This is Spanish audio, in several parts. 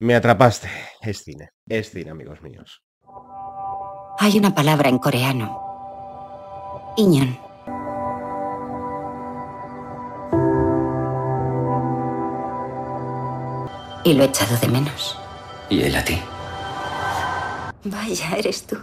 Me atrapaste. Es cine. Es cine, amigos míos. Hay una palabra en coreano. Iñon. Y lo he echado de menos. ¿Y él a ti? Vaya, eres tú.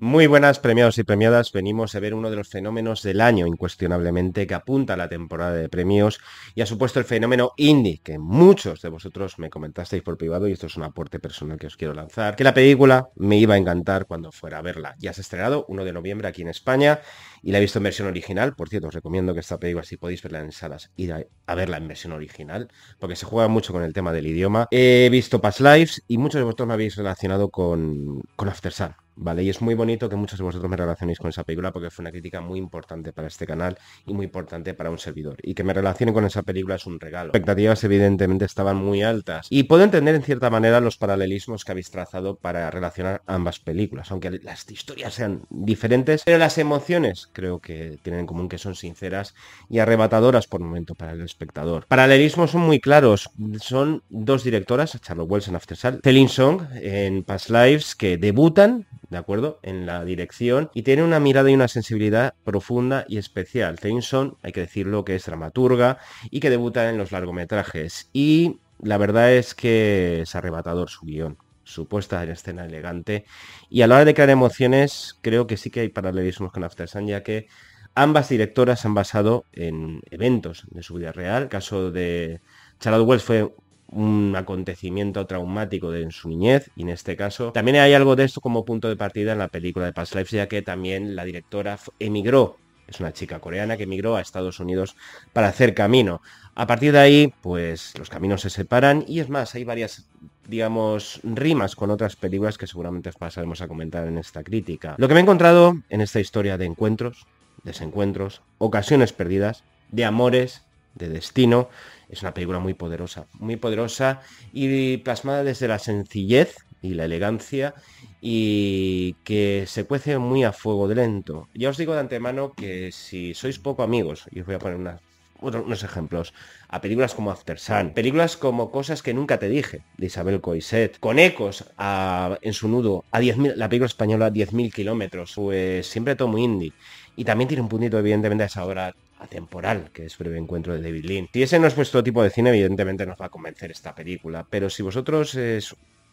Muy buenas premiados y premiadas, venimos a ver uno de los fenómenos del año, incuestionablemente, que apunta a la temporada de premios y ha supuesto el fenómeno indie, que muchos de vosotros me comentasteis por privado y esto es un aporte personal que os quiero lanzar, que la película me iba a encantar cuando fuera a verla. Ya se ha estrenado 1 de noviembre aquí en España y la he visto en versión original, por cierto, os recomiendo que esta película, si podéis verla en salas, ir a, verla en versión original, porque se juega mucho con el tema del idioma. He visto Past Lives y muchos de vosotros me habéis relacionado con, con After Sun ¿vale? Y es muy bonito que muchos de vosotros me relacionéis con esa película porque fue una crítica muy importante para este canal y muy importante para un servidor. Y que me relacione con esa película es un regalo. Expectativas evidentemente estaban muy altas. Y puedo entender en cierta manera los paralelismos que habéis trazado para relacionar ambas películas, aunque las historias sean diferentes, pero las emociones creo que tienen en común que son sinceras y arrebatadoras por momento para el espectador. Paralelismos son muy claros. Son dos directoras, Charlotte Wells en After Sun, Celine Song en Past Lives, que debutan ¿de acuerdo? En la dirección y tiene una mirada y una sensibilidad profunda y especial. Tennyson, hay que decirlo, que es dramaturga y que debuta en los largometrajes. Y la verdad es que es arrebatador su guion su puesta en escena elegante y a la hora de crear emociones creo que sí que hay paralelismos con After Sun ya que ambas directoras han basado en eventos de su vida real. El caso de Charlotte Wells fue un acontecimiento traumático de, en su niñez y en este caso también hay algo de esto como punto de partida en la película de Past Lives ya que también la directora emigró es una chica coreana que emigró a Estados Unidos para hacer camino. A partir de ahí, pues los caminos se separan y es más, hay varias, digamos, rimas con otras películas que seguramente pasaremos a comentar en esta crítica. Lo que me he encontrado en esta historia de encuentros, desencuentros, ocasiones perdidas, de amores, de destino, es una película muy poderosa, muy poderosa y plasmada desde la sencillez y la elegancia y que se cuece muy a fuego de lento. Ya os digo de antemano que si sois poco amigos, y os voy a poner unos ejemplos, a películas como After Sun, películas como Cosas que nunca te dije, de Isabel Coiset, con ecos en su nudo a 10.000, la película española 10.000 kilómetros, pues siempre todo muy indie. Y también tiene un puntito, evidentemente, a esa hora atemporal, que es Breve Encuentro de David Lean. Si ese no es vuestro tipo de cine, evidentemente nos va a convencer esta película, pero si vosotros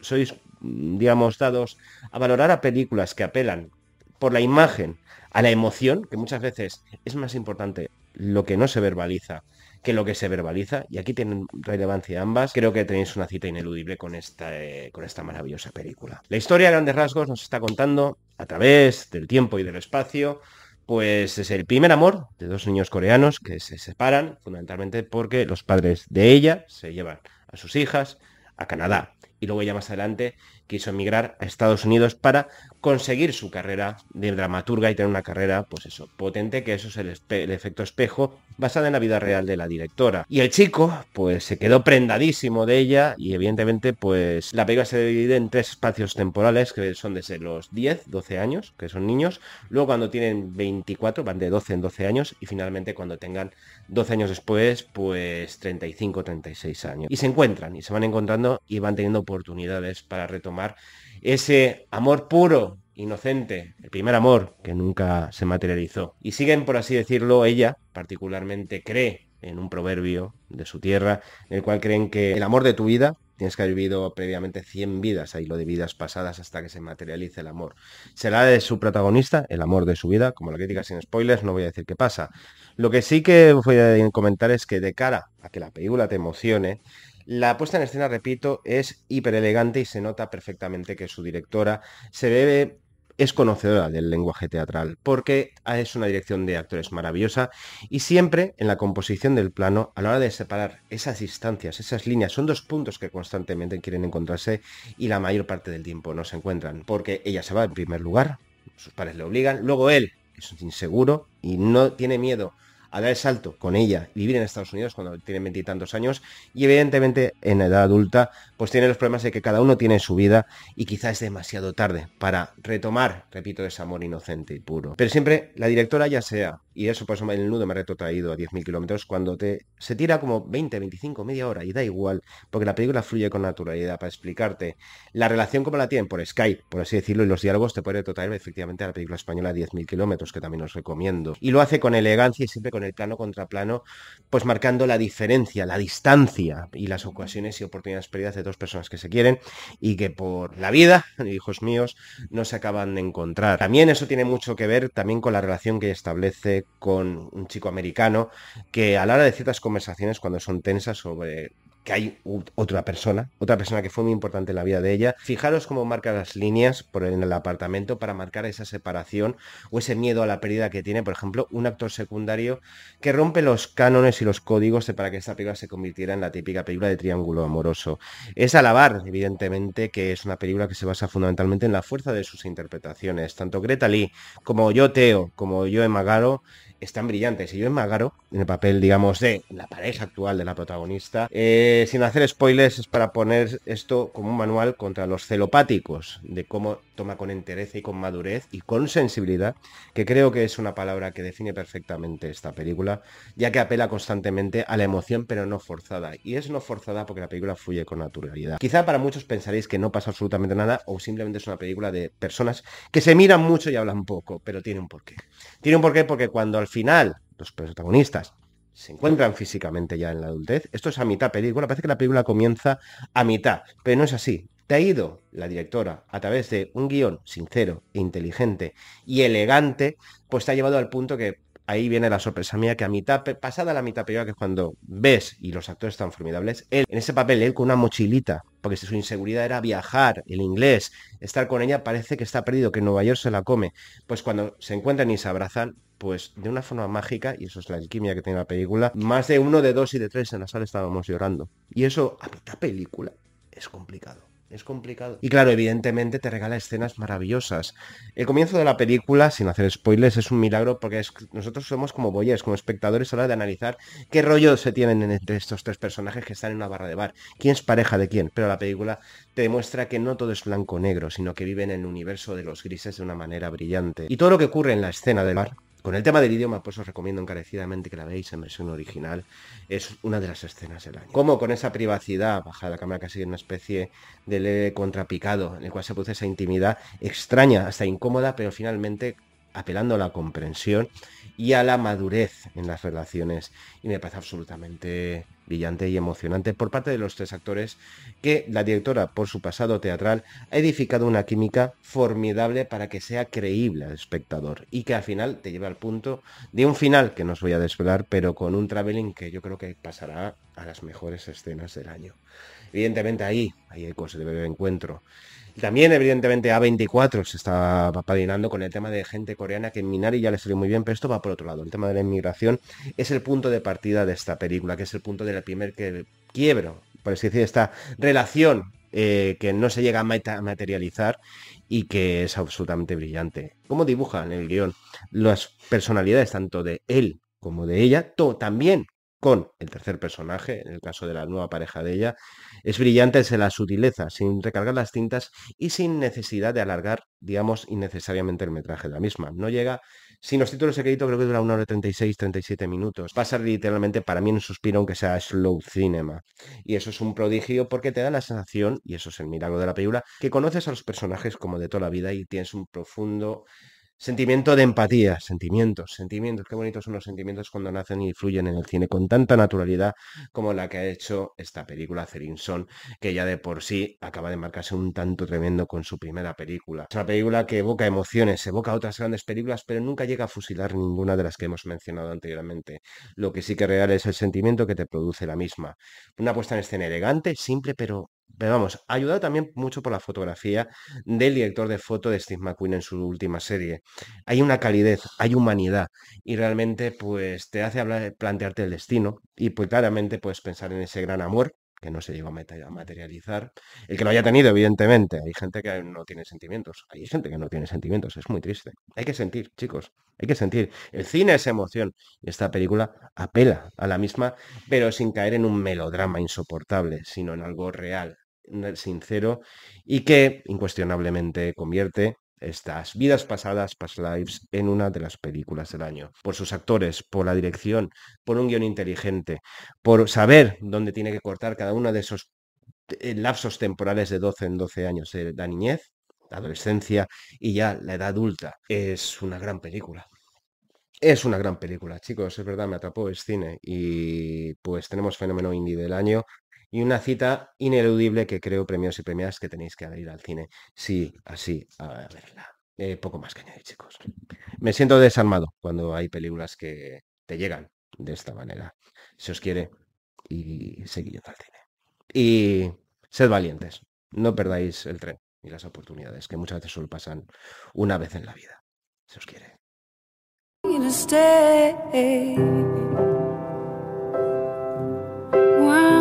sois, digamos, dados a valorar a películas que apelan por la imagen, a la emoción, que muchas veces es más importante lo que no se verbaliza que lo que se verbaliza, y aquí tienen relevancia ambas, creo que tenéis una cita ineludible con esta, eh, con esta maravillosa película. La historia a grandes rasgos nos está contando a través del tiempo y del espacio pues es el primer amor de dos niños coreanos que se separan fundamentalmente porque los padres de ella se llevan a sus hijas a Canadá. Y luego ya más adelante quiso emigrar a Estados Unidos para conseguir su carrera de dramaturga y tener una carrera, pues eso, potente, que eso es el, efecto espejo, basada en la vida real de la directora. Y el chico, pues se quedó prendadísimo de ella y evidentemente, pues la película se divide en tres espacios temporales, que son desde los 10, 12 años, que son niños, luego cuando tienen 24, van de 12 en 12 años, y finalmente cuando tengan 12 años después, pues 35, 36 años. Y se encuentran, y se van encontrando y van teniendo oportunidades para retomar ese amor puro, inocente, el primer amor que nunca se materializó. Y siguen, por así decirlo, ella particularmente cree en un proverbio de su tierra, en el cual creen que el amor de tu vida tienes que haber vivido previamente 100 vidas, ahí lo de vidas pasadas hasta que se materialice el amor. Será de su protagonista, el amor de su vida, como la crítica sin spoilers, no voy a decir qué pasa. Lo que sí que voy a comentar es que de cara a que la película te emocione, la puesta en escena, repito, es hiper elegante y se nota perfectamente que su directora se ve es conocedora del lenguaje teatral, porque es una dirección de actores maravillosa y siempre en la composición del plano, a la hora de separar esas distancias, esas líneas, son dos puntos que constantemente quieren encontrarse y la mayor parte del tiempo no se encuentran, porque ella se va en primer lugar, sus padres le obligan, luego él es inseguro y no tiene miedo a dar el salto con ella, vivir en Estados Unidos cuando tiene veintitantos años y evidentemente en edad adulta pues tiene los problemas de que cada uno tiene su vida y quizá es demasiado tarde para retomar, repito, ese amor inocente y puro. Pero siempre la directora ya sea y eso por eso el nudo me ha retrotraído a 10.000 kilómetros, cuando te, se tira como 20, 25, media hora y da igual, porque la película fluye con naturalidad para explicarte la relación como la tienen por Skype, por así decirlo, y los diálogos te puede retrotraer efectivamente a la película española 10.000 kilómetros, que también os recomiendo. Y lo hace con elegancia y siempre con el plano contra plano, pues marcando la diferencia, la distancia y las ocasiones y oportunidades perdidas de dos personas que se quieren y que por la vida, hijos míos, no se acaban de encontrar. También eso tiene mucho que ver también con la relación que establece con un chico americano que a la hora de ciertas conversaciones cuando son tensas sobre que hay otra persona, otra persona que fue muy importante en la vida de ella. Fijaros cómo marca las líneas por en el apartamento para marcar esa separación o ese miedo a la pérdida que tiene, por ejemplo, un actor secundario que rompe los cánones y los códigos para que esta película se convirtiera en la típica película de triángulo amoroso. Es alabar, evidentemente, que es una película que se basa fundamentalmente en la fuerza de sus interpretaciones. Tanto Greta Lee como yo, Teo, como yo, Magaro, están brillantes. Y yo Magaro, en el papel, digamos, de la pareja actual de la protagonista, eh, sin hacer spoilers, es para poner esto como un manual contra los celopáticos, de cómo toma con entereza y con madurez y con sensibilidad, que creo que es una palabra que define perfectamente esta película, ya que apela constantemente a la emoción, pero no forzada. Y es no forzada porque la película fluye con naturalidad. Quizá para muchos pensaréis que no pasa absolutamente nada o simplemente es una película de personas que se miran mucho y hablan poco, pero tiene un porqué. Tiene un porqué porque cuando al final los protagonistas se encuentran físicamente ya en la adultez. Esto es a mitad película, parece que la película comienza a mitad, pero no es así. Te ha ido la directora a través de un guion sincero, inteligente y elegante, pues te ha llevado al punto que ahí viene la sorpresa mía, que a mitad, pasada la mitad película, que es cuando ves y los actores están formidables, él, en ese papel, él con una mochilita, porque si su inseguridad era viajar, el inglés, estar con ella, parece que está perdido, que Nueva York se la come. Pues cuando se encuentran y se abrazan, pues de una forma mágica, y eso es la alquimia que tiene la película, más de uno, de dos y de tres en la sala estábamos llorando. Y eso a mitad película es complicado. Es complicado. Y claro, evidentemente te regala escenas maravillosas. El comienzo de la película, sin hacer spoilers, es un milagro porque nosotros somos como boyes, como espectadores a la hora de analizar qué rollo se tienen entre estos tres personajes que están en una barra de bar. ¿Quién es pareja de quién? Pero la película te demuestra que no todo es blanco-negro, sino que viven en el universo de los grises de una manera brillante. Y todo lo que ocurre en la escena del bar con el tema del idioma, pues os recomiendo encarecidamente que la veáis en versión original. Es una de las escenas del año. Como con esa privacidad, baja la cámara casi en una especie de contrapicado, en el cual se produce esa intimidad extraña, hasta incómoda, pero finalmente apelando a la comprensión y a la madurez en las relaciones. Y me parece absolutamente brillante y emocionante por parte de los tres actores que la directora, por su pasado teatral, ha edificado una química formidable para que sea creíble al espectador y que al final te lleve al punto de un final que no os voy a desvelar, pero con un traveling que yo creo que pasará a las mejores escenas del año. Evidentemente ahí hay ecos de encuentro también, evidentemente, A24 se está padrinando con el tema de gente coreana que en Minari ya le salió muy bien, pero esto va por otro lado. El tema de la inmigración es el punto de partida de esta película, que es el punto del primer que, quiebro, por así decir, esta relación eh, que no se llega a materializar y que es absolutamente brillante. Como dibuja en el guion las personalidades tanto de él como de ella, también con el tercer personaje, en el caso de la nueva pareja de ella, es brillante en la sutileza, sin recargar las tintas y sin necesidad de alargar, digamos, innecesariamente el metraje de la misma. No llega, sin los títulos de crédito creo que dura una hora 36, 37 minutos. Pasa literalmente para mí un suspiro aunque sea slow cinema. Y eso es un prodigio porque te da la sensación, y eso es el milagro de la película, que conoces a los personajes como de toda la vida y tienes un profundo Sentimiento de empatía, sentimientos, sentimientos, qué bonitos son los sentimientos cuando nacen y fluyen en el cine con tanta naturalidad como la que ha hecho esta película Cerinson, que ya de por sí acaba de marcarse un tanto tremendo con su primera película. Es una película que evoca emociones, evoca otras grandes películas, pero nunca llega a fusilar ninguna de las que hemos mencionado anteriormente. Lo que sí que real es el sentimiento que te produce la misma. Una puesta en escena elegante, simple, pero pero vamos, ayudado también mucho por la fotografía del director de foto de Steve McQueen en su última serie. Hay una calidez, hay humanidad y realmente pues te hace hablar, plantearte el destino y pues claramente puedes pensar en ese gran amor que no se llegó a materializar. El que lo haya tenido, evidentemente. Hay gente que no tiene sentimientos. Hay gente que no tiene sentimientos. Es muy triste. Hay que sentir, chicos. Hay que sentir. El cine es emoción. Y esta película apela a la misma, pero sin caer en un melodrama insoportable, sino en algo real, sincero y que incuestionablemente convierte estas vidas pasadas, past lives, en una de las películas del año. Por sus actores, por la dirección, por un guion inteligente, por saber dónde tiene que cortar cada uno de esos eh, lapsos temporales de 12 en 12 años de la niñez, la adolescencia y ya la edad adulta. Es una gran película. Es una gran película, chicos, es verdad, me atrapó, es cine. Y pues tenemos fenómeno indie del año y una cita ineludible que creo, premios y premiadas, que tenéis que ir al cine. Sí, así, a verla. Eh, poco más que añadir, chicos. Me siento desarmado cuando hay películas que te llegan de esta manera. Si os quiere, y seguid al cine. Y sed valientes, no perdáis el tren y las oportunidades que muchas veces solo pasan una vez en la vida. Si os quiere.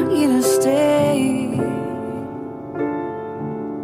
want you to stay.